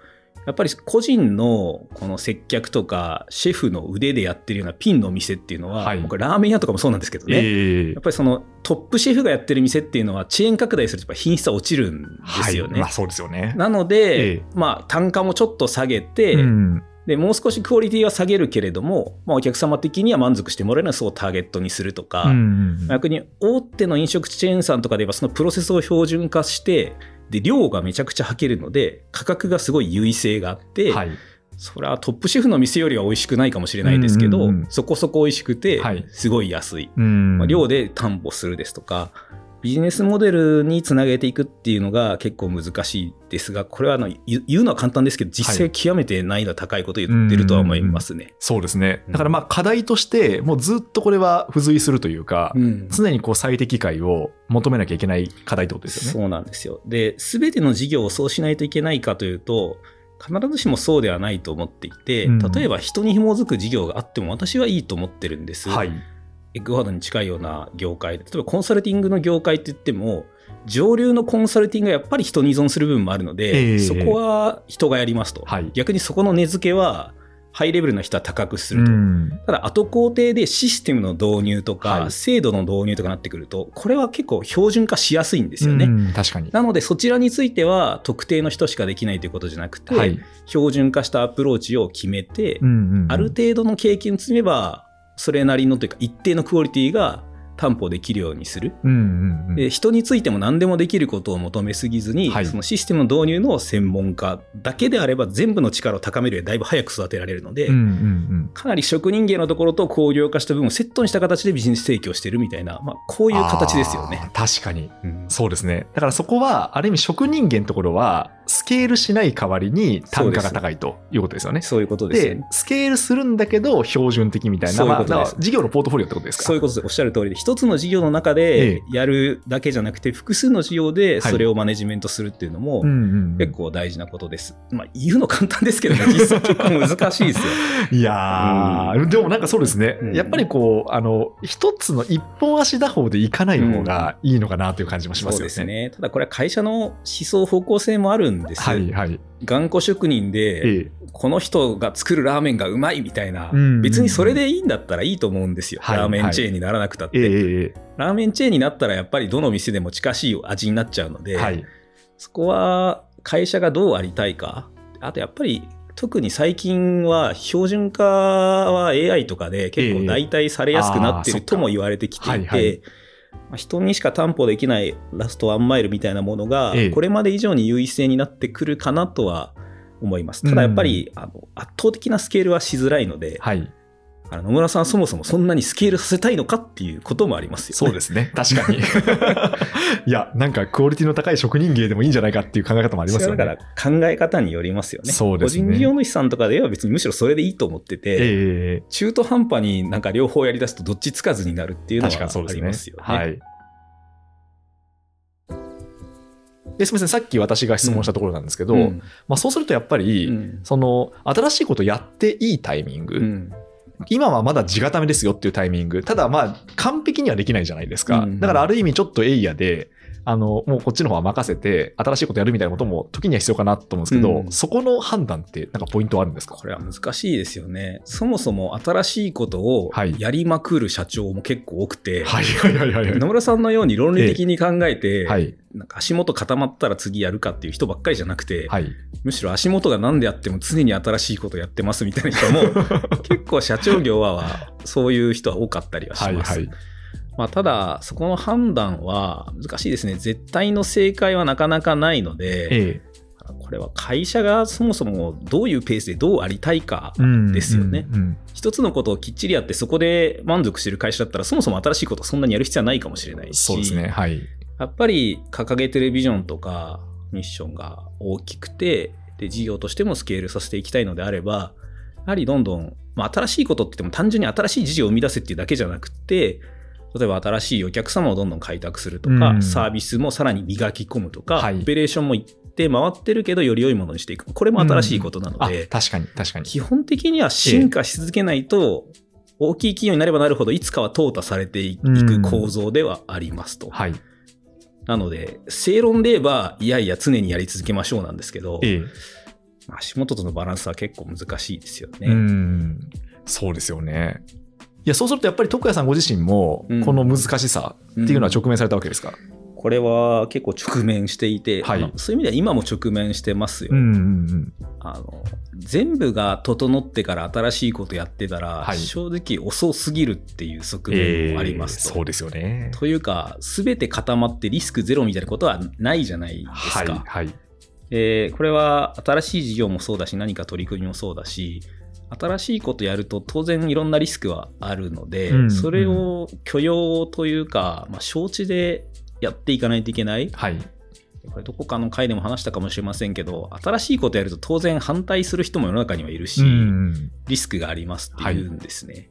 [SPEAKER 3] やっぱり個人のこの接客とか、シェフの腕でやってるようなピンの店っていうのは、
[SPEAKER 2] はい
[SPEAKER 3] 僕ラーメン屋とかもそうなんですけどね、
[SPEAKER 2] ええ
[SPEAKER 3] やっぱりそのトップシェフがやってる店っていうのはチェーン拡大するとやっぱ品質は落ちるんですよね。
[SPEAKER 2] はい。まあ、そうですよね。
[SPEAKER 3] なので、
[SPEAKER 2] ええ
[SPEAKER 3] まあ単価もちょっと下げて、
[SPEAKER 2] うん。
[SPEAKER 3] でもう少しクオリティは下げるけれども、まあ、お客様的には満足してもらえるのはそうターゲットにするとか、
[SPEAKER 2] うんうんうん
[SPEAKER 3] 逆に大手の飲食チェーンさんとかで言えばそのプロセスを標準化してで、量がめちゃくちゃ履けるので、価格がすごい優位性があって、
[SPEAKER 2] はい。
[SPEAKER 3] それはトップシェフの店よりは美味しくないかもしれないですけど、
[SPEAKER 2] うんうんうん
[SPEAKER 3] そこそこ美味しくて
[SPEAKER 2] はい、
[SPEAKER 3] すごい安い。
[SPEAKER 2] うん
[SPEAKER 3] まあ、量で担保するですとか、ビジネスモデルにつなげていくっていうのが結構難しいですが、これはあの言うのは簡単ですけど、実際極めて難易度高いこと言ってるとは思いますね。
[SPEAKER 2] そうですね。だからまあ課題として、もうずっとこれは付随するというか、
[SPEAKER 3] うん
[SPEAKER 2] 常にこう最適解を求めなきゃいけない課題ってことですよね。
[SPEAKER 3] そうなんですよ。で、すべての事業をそうしないといけないかというと、必ずしもそうではないと思っていて、
[SPEAKER 2] うん
[SPEAKER 3] 例えば人に紐づく事業があっても私はいいと思ってるんです。
[SPEAKER 2] はい。
[SPEAKER 3] エッグワードに近いような業界で、例えばコンサルティングの業界って言っても、上流のコンサルティングはやっぱり人に依存する部分もあるので、
[SPEAKER 2] ええ
[SPEAKER 3] そこは人がやりますと。
[SPEAKER 2] はい
[SPEAKER 3] 逆にそこの値付けは、ハイレベルな人は高くすると。
[SPEAKER 2] うん
[SPEAKER 3] ただ、後工程でシステムの導入とか、
[SPEAKER 2] はい
[SPEAKER 3] 制度の導入とかなってくると、これは結構標準化しやすいんですよね。
[SPEAKER 2] うん確かに。
[SPEAKER 3] なので、そちらについては特定の人しかできないということじゃなくて、
[SPEAKER 2] はい。
[SPEAKER 3] 標準化したアプローチを決めて、
[SPEAKER 2] うんうんうん
[SPEAKER 3] ある程度の経験積めば、それなりのというか、一定のクオリティが担保できるようにする。
[SPEAKER 2] うんうんうん
[SPEAKER 3] で人についても何でもできることを求めすぎずに、
[SPEAKER 2] はい
[SPEAKER 3] そのシステムの導入の専門家だけであれば全部の力を高めるよりだいぶ早く育てられるので、
[SPEAKER 2] うんうんうん
[SPEAKER 3] かなり職人芸のところと工業化した部分をセットにした形でビジネス提供してるみたいな、まあ、こういう形ですよね。
[SPEAKER 2] 確かに。
[SPEAKER 3] うん
[SPEAKER 2] そうですね。だからそこは、ある意味職人間のところは、スケールしない代わりに単価が高いということですよね。
[SPEAKER 3] そういうことですよ
[SPEAKER 2] で
[SPEAKER 3] ね。、
[SPEAKER 2] スケールするんだけど、標準的みたいな、
[SPEAKER 3] そういう
[SPEAKER 2] まあ事業のポートフォリオってことですか？
[SPEAKER 3] そういうことです。おっしゃる通りで、一つの事業の中
[SPEAKER 2] え
[SPEAKER 3] で
[SPEAKER 2] え
[SPEAKER 3] やるだけじゃなくて、複数の事業で
[SPEAKER 2] はい
[SPEAKER 3] それをマネジメントするっていうのも、
[SPEAKER 2] うんうんうん
[SPEAKER 3] 結構大事なことです。まあ、言うの簡単ですけどね、実際結構難しいですよ。
[SPEAKER 2] いやー、でもなんかそうですね、
[SPEAKER 3] うん
[SPEAKER 2] やっぱりこう、あの、一つの一本足打法でいかない方がいいのかなという感じもします
[SPEAKER 3] そう
[SPEAKER 2] よね。
[SPEAKER 3] ですね。ただこれは会社の思想方向性もあるんです。
[SPEAKER 2] はいはい。
[SPEAKER 3] 頑固職人で、
[SPEAKER 2] ええ。
[SPEAKER 3] この人が作るラーメンがうまいみたいな、別にそれでいいんだったらいいと思うんですよ。
[SPEAKER 2] はい
[SPEAKER 3] ラーメンチェーンにならなくたって、ラーメンチェーンになったらやっぱりどの店でも近しい味になっちゃうので、
[SPEAKER 2] えはい。
[SPEAKER 3] そこは会社がどうありたいか。あとやっぱり特に最近は標準化は AI とかで結構代替されやすくなってるとも言われてきていて、まあ人にしか担保できないラストワンマイルみたいなものが
[SPEAKER 2] ええ
[SPEAKER 3] これまで以上に優位性になってくるかなとは思います。ただやっぱりあの圧倒的なスケールはしづらいので、
[SPEAKER 2] はい。
[SPEAKER 3] あの野村さんそもそもそんなにスケールさせたいのかっていうこともありますよね。
[SPEAKER 2] そうですね。確かに。いや、なんかクオリティの高い職人芸でもいいんじゃないかっていう考え方もありますよね。
[SPEAKER 3] だから考え方によりますよね。
[SPEAKER 2] そうですね
[SPEAKER 3] 個人事業主さんとかでは別にむしろそれでいいと思ってて、
[SPEAKER 2] ええ
[SPEAKER 3] 中途半端になんか両方やり出すとどっちつかずになるっていうのは。ありますよね。
[SPEAKER 2] はい。ですみません、さっき私が質問したところなんですけど、
[SPEAKER 3] うん
[SPEAKER 2] まあ、そうするとやっぱり、
[SPEAKER 3] うん
[SPEAKER 2] その新しいことやっていいタイミング、
[SPEAKER 3] うん
[SPEAKER 2] 今はまだ地固めですよっていうタイミング、ただまあ完璧にはできないじゃないですか。
[SPEAKER 3] うん
[SPEAKER 2] だからある意味ちょっとエイヤで、あの、もうこっちの方は任せて、新しいことやるみたいなことも時には必要かなと思うんですけど、
[SPEAKER 3] うん
[SPEAKER 2] そこの判断ってなんかポイントあるんですか？
[SPEAKER 3] これは難しいですよね。そもそも新しいことを
[SPEAKER 2] はい
[SPEAKER 3] やりまくる社長も結構多くて、
[SPEAKER 2] はいはいはいはいはい。
[SPEAKER 3] 野村さんのように論理的に考えて、
[SPEAKER 2] はい。
[SPEAKER 3] なんか足元固まったら次やるかっていう人ばっかりじゃなくて、
[SPEAKER 2] はい。
[SPEAKER 3] むしろ足元が何であっても常に新しいことやってますみたいな人も 結構社長業はそういう人は多かったりはします。
[SPEAKER 2] はいはい。
[SPEAKER 3] まあ、ただ、そこの判断は難しいですね。絶対の正解はなかなかないので、
[SPEAKER 2] え
[SPEAKER 3] これは会社がそもそもどういうペースでどうありたいかですよね。一つのことをきっちりやってそこで満足してる会社だったらそもそも新しいことをそんなにやる必要はないかもしれないし、
[SPEAKER 2] そうですね。はい。
[SPEAKER 3] やっぱり掲げてるビジョンとかミッションが大きくて、で、事業としてもスケールさせていきたいのであれば、やはりどんどん、まあ、新しいことって言っても単純に新しい事業を生み出せっていうだけじゃなくて、例えば新しいお客様をどんどん開拓するとか、
[SPEAKER 2] うん
[SPEAKER 3] サービスもさらに磨き込むとか、
[SPEAKER 2] はい
[SPEAKER 3] オペレーションも一定回ってるけどより良いものにしていく。これも新しいことなの
[SPEAKER 2] あ
[SPEAKER 3] で、
[SPEAKER 2] 確かに確かに。
[SPEAKER 3] 基本的には進化し続けないと、大きい企業になればなるほどいつかは淘汰されていく構造ではありますと。
[SPEAKER 2] はい。
[SPEAKER 3] なので、正論で言えば、いやいや常にやり続けましょうなんですけど、
[SPEAKER 2] ええ。
[SPEAKER 3] 足元とのバランスは結構難しいですよね。
[SPEAKER 2] うん。そうですよね。いや、そうするとやっぱり徳谷さんご自身も
[SPEAKER 3] うん、
[SPEAKER 2] この難しさっていうのは直面されたわけですか、
[SPEAKER 3] これは結構直面していて、
[SPEAKER 2] はい
[SPEAKER 3] まあそういう意味では今も直面してますよ。
[SPEAKER 2] うんうんうん。
[SPEAKER 3] あの全部が整ってから新しいことやってたら、
[SPEAKER 2] はい
[SPEAKER 3] 正直遅すぎるっていう側面もありますと。
[SPEAKER 2] そうですよね。
[SPEAKER 3] というか、すべて固まってリスクゼロみたいなことはないじゃないです
[SPEAKER 2] はい
[SPEAKER 3] か。
[SPEAKER 2] はい。
[SPEAKER 3] でこれは新しい事業もそうだし、何か取り組みもそうだし、新しいことやると当然いろんなリスクはあるので、
[SPEAKER 2] うん
[SPEAKER 3] それを許容というか、まあ、承知でやっていかないといけない。
[SPEAKER 2] はい。
[SPEAKER 3] これどこかの回でも話したかもしれませんけど、新しいことやると当然反対する人も世の中にはいるし、
[SPEAKER 2] うん
[SPEAKER 3] リスクがありますっていうんですね。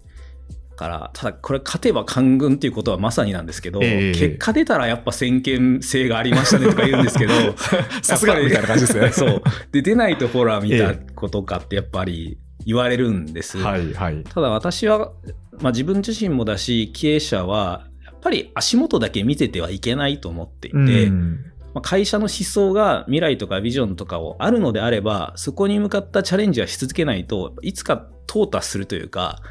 [SPEAKER 3] だから、ただこれ勝てば官軍っていうことはまさになんですけど、
[SPEAKER 2] ええ
[SPEAKER 3] 結果出たらやっぱ先見性がありましたねとか言うんですけど、
[SPEAKER 2] さすがみたいな感じですね。
[SPEAKER 3] そう。で、出ないとほら、見たことかってやっぱり言われるんです。
[SPEAKER 2] はいはい。
[SPEAKER 3] ただ私は、まあ、自分自身もだし、経営者は、やっぱり足元だけ見ててはいけないと思っていて、
[SPEAKER 2] うん
[SPEAKER 3] まあ、会社の思想が未来とかビジョンとかをあるのであれば、そこに向かったチャレンジはし続けないと、いつか淘汰するというか、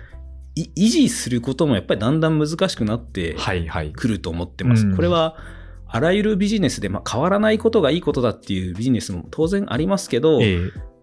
[SPEAKER 3] い維持することもやっぱりだんだん難しくなって
[SPEAKER 2] はいはい。
[SPEAKER 3] くると思ってます。
[SPEAKER 2] うん
[SPEAKER 3] これは、あらゆるビジネスで、まあ、変わらないことがいいことだっていうビジネスも当然ありますけど、
[SPEAKER 2] ええ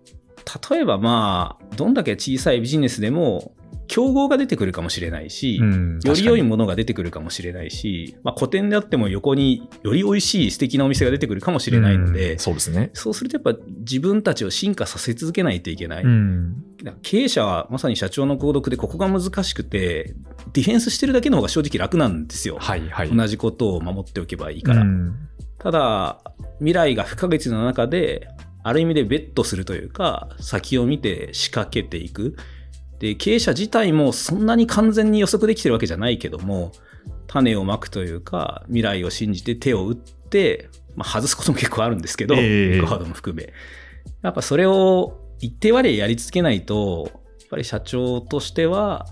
[SPEAKER 3] 例えばまあ、どんだけ小さいビジネスでも、競合が出てくるかもしれないし、
[SPEAKER 2] うん
[SPEAKER 3] より良い
[SPEAKER 2] 確
[SPEAKER 3] ものが出てくるかもしれないし、まあ、古典であっても横により美味しい素敵なお店が出てくるかもしれないの
[SPEAKER 2] か
[SPEAKER 3] で、
[SPEAKER 2] にうんそうですね。
[SPEAKER 3] そうするとやっぱ自分たちを進化させ続けないといけない。
[SPEAKER 2] うん
[SPEAKER 3] 経営者はまさに社長の購読でここが難しくて、ディフェンスしてるだけの方が正直楽なんですよ。
[SPEAKER 2] はいはい。
[SPEAKER 3] 同じことを守っておけばいいから。
[SPEAKER 2] うん
[SPEAKER 3] ただ、未来が不可欠な中で、ある意味でベットするというか、先を見て仕掛けていく。で、経営者自体もそんなに完全に予測できてるわけじゃないけども、種をまくというか、未来を信じて手を打って、まあ、外すことも結構あるんですけど、
[SPEAKER 2] ええ
[SPEAKER 3] エクワードも含め。やっぱそれを一定割合やり続けないと、やっぱり社長としては、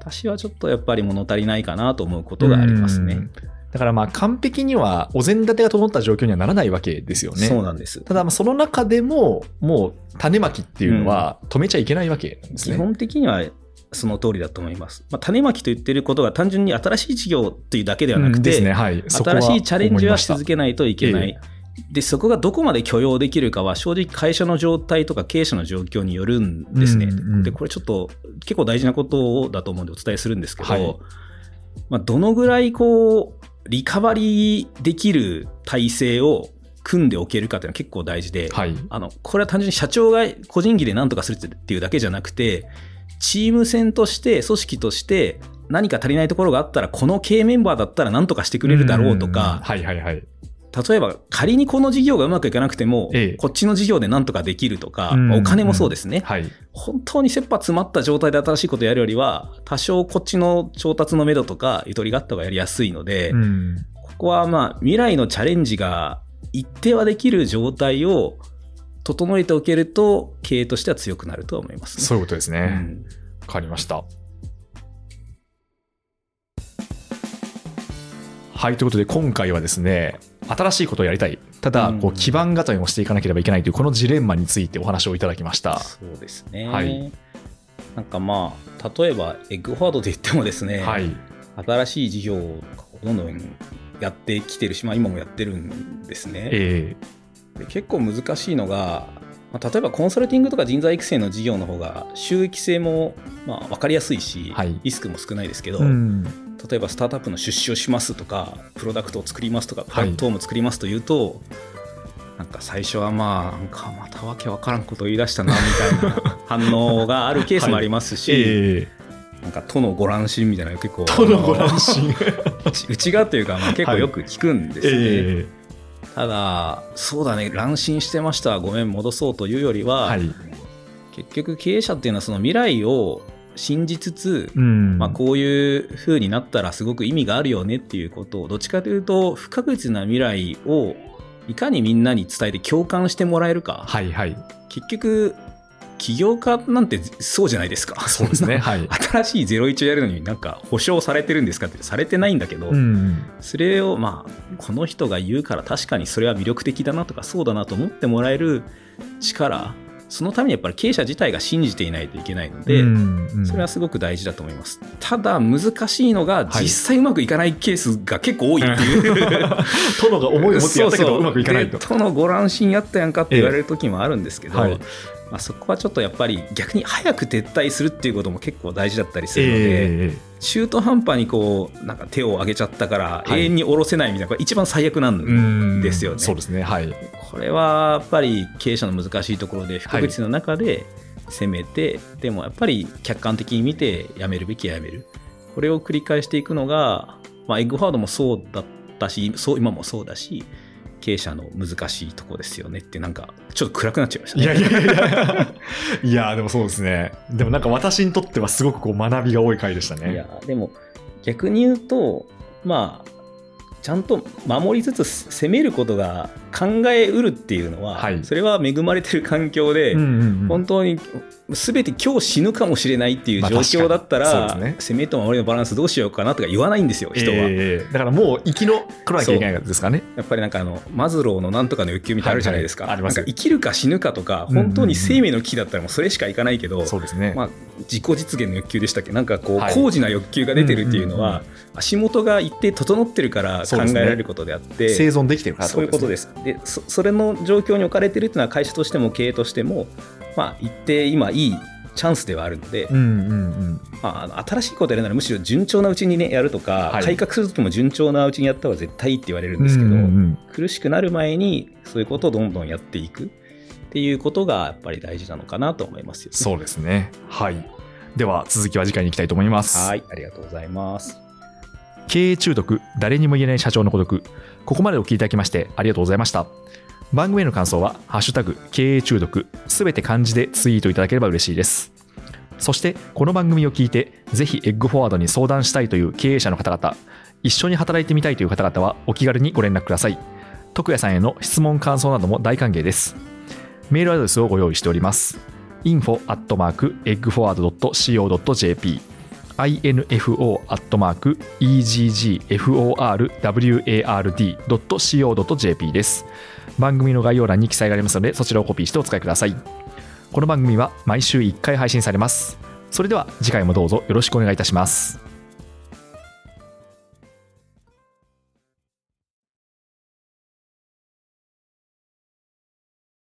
[SPEAKER 3] 私はちょっとやっぱり物足りないかなと思うことがありますね
[SPEAKER 2] うん。だからまあ完璧にはお膳立てが整った状況にはならないわけですよね。
[SPEAKER 3] そうなんです。
[SPEAKER 2] ただまあその中でももう種まきっていうのは止めちゃいけないわけなんですね。
[SPEAKER 3] 基本的にはその通りだと思います。まあ、種まきと言ってることが単純に新しい事業というだけではなくて、
[SPEAKER 2] うんね。はい。
[SPEAKER 3] 新しいチャレンジはし続けないといけない。で、そこがどこまで許容できるかは正直会社の状態とか経営者の状況によるんですね。
[SPEAKER 2] うんうん
[SPEAKER 3] で、これちょっと結構大事なことだと思うんでお伝えするんですけど、
[SPEAKER 2] はい
[SPEAKER 3] まあ、どのぐらいこう、リカバリーできる体制を組んでおけるかっていうのは結構大事で、
[SPEAKER 2] はい。
[SPEAKER 3] あの、これは単純に社長が個人技で何とかするっていうだけじゃなくて、チーム戦として、組織として、何か足りないところがあったら、この経営メンバーだったら何とかしてくれるだろうと
[SPEAKER 2] ん
[SPEAKER 3] か、
[SPEAKER 2] はいはいはい。
[SPEAKER 3] 例えば仮にこの事業がうまくいかなくても、
[SPEAKER 2] ええ
[SPEAKER 3] こっちの事業で何とかできるとか、
[SPEAKER 2] うん
[SPEAKER 3] まあお金もそうですね。
[SPEAKER 2] はい。
[SPEAKER 3] 本当に切羽詰まった状態で新しいことをやるよりは、多少こっちの調達のめどとか、ゆとりがあった方がやりやすいので、
[SPEAKER 2] うん
[SPEAKER 3] ここはまあ未来のチャレンジが一定はできる状態を整えておけると経営としては強くなるとは思います、ね。
[SPEAKER 2] そういうことですね。わ、
[SPEAKER 3] うん
[SPEAKER 2] かりました。はい、ということで今回はですね、新しいことをやりたい。ただ、こ
[SPEAKER 3] う
[SPEAKER 2] うん基盤固めもしていかなければいけないという、このジレンマについてお話をいただきました。
[SPEAKER 3] そうですね。
[SPEAKER 2] はい
[SPEAKER 3] なんかまあ、例えばエッグフォワードで言ってもですね、
[SPEAKER 2] はい。
[SPEAKER 3] 新しい事業をどんどんやってきてるし、まあ、今もやってるんですね。
[SPEAKER 2] え
[SPEAKER 3] で結構難しいのが、まあ、例えばコンサルティングとか人材育成の事業の方が収益性もまあ分かりやすいし、
[SPEAKER 2] はい
[SPEAKER 3] リスクも少ないですけど、
[SPEAKER 2] えうん。
[SPEAKER 3] 例えばスタートアップの出資をしますとかプロダクトを作りますとかプ
[SPEAKER 2] はい
[SPEAKER 3] ラットフォームを作りますというと、なんか最初はまあなんかまたわけわからんことを言い出したなみたいな反応があるケースもありますし、
[SPEAKER 2] ええ
[SPEAKER 3] なんか都のご乱心みたいな結構
[SPEAKER 2] とのご乱心。
[SPEAKER 3] うちうちがというか、まあ、結構よく聞くんですね。
[SPEAKER 2] え
[SPEAKER 3] ただそうだね乱心してましたごめん戻そうというよりは、
[SPEAKER 2] えはい。
[SPEAKER 3] 結局経営者っていうのはその未来を信じつつ、
[SPEAKER 2] うん。
[SPEAKER 3] まあ、こういう風になったらすごく意味があるよねっていうことをどっちかというと不確実な未来をいかにみんなに伝えて共感してもらえるか、
[SPEAKER 2] はいはい。
[SPEAKER 3] 結局起業家なんてそうじゃないですか
[SPEAKER 2] そうですね。はい。
[SPEAKER 3] 新しい01をやるのになんか保証されてるんですかってされてないんだけど、
[SPEAKER 2] うん。
[SPEAKER 3] それをまあこの人が言うから確かにそれは魅力的だなとかそうだなと思ってもらえる力そのためにやっぱり経営者自体が信じていないといけないので、それはすごく大事だと思います。ただ難しいのが実際うまくいかないケースが結構多いっていう、
[SPEAKER 2] はい、殿が思いを持ってやったけどうまくいかないと。
[SPEAKER 3] 殿ご乱心やったやんかって言われる時もあるんですけど、えーはい。まあ、そこはちょっとやっぱり逆に早く撤退するっていうことも結構大事だったりするので、えー、中途半端にこうなんか手を挙げちゃったから永遠に下ろせないみたいな、これ一番最悪なんですよね。
[SPEAKER 2] そうですね、はい、
[SPEAKER 3] これはやっぱり経営者の難しいところで不確実の中で攻めて、はい、でもやっぱり客観的に見てやめるべきはやめる。これを繰り返していくのが、まあ、エッグファードもそうだったしそう今もそうだし経営者の難しいとこですよねってなんかちょっと暗くなっちゃいましたね。いやいやい
[SPEAKER 2] やいやでもそうですね。でもなんか私にとってはすごくこう学びが多い回でしたね。
[SPEAKER 3] いやでも逆に言うとまあちゃんと守りつつ攻めることが考えうるっていうのは、はい、それは恵まれてる環境で、うんうんうん、本当に全て今日死ぬかもしれないっていう状況だったら、まあね、攻めと守りのバランスどうしようかなとか言わないんですよ人は、え
[SPEAKER 2] ー、だからもう生き残らなきゃいけないですかね。
[SPEAKER 3] やっぱりなんかあのマズローのなんとかの欲求みたいなあるじゃないですか。はいはい、なんか生きるか死ぬかとか本当に生命の危機だったらもうそれしかいかないけど、そうですね。まあ、自己実現の欲求でしたっけ？なんかこう、はい、高次な欲求が出てるっていうのは、足元が一定整ってるから考えられることであって、
[SPEAKER 2] ね、生存できてるから
[SPEAKER 3] そういうことです。でそそれの状況に置かれてるっていうのは会社としても経営としてもまあ一定今いいチャンスではあるので、うんうんうん。まあ、新しいことやるならむしろ順調なうちに、ね、やるとか、はい、改革する時も順調なうちにやった方が絶対いいって言われるんですけど、苦しくなる前にそういうことをどんどんやっていくっていうことがやっぱり大事なのかなと思いますよ、ね、
[SPEAKER 2] そうですね。はい。では続きは次回に行きたいと思います。
[SPEAKER 3] はいありがとうございます。
[SPEAKER 2] 経営中毒誰にも言えない社長の孤独。ここまでお聞きいただきましてありがとうございました番組への感想は、ハッシュタグ、経営中毒、すべて漢字でツイートいただければ嬉しいです。そして、この番組を聞いて、ぜひエッグフォワードに相談したいという経営者の方々、一緒に働いてみたいという方々は、お気軽にご連絡ください。徳谷さんへの質問、感想なども大歓迎です。メールアドレスをご用意しております。info.eggforward.co.jp info.eggforward.co.jp です。番組の概要欄に記載がありますのでそちらをコピーしてお使いください。この番組は毎週1回配信されます。それでは次回もどうぞよろしくお願いいたします。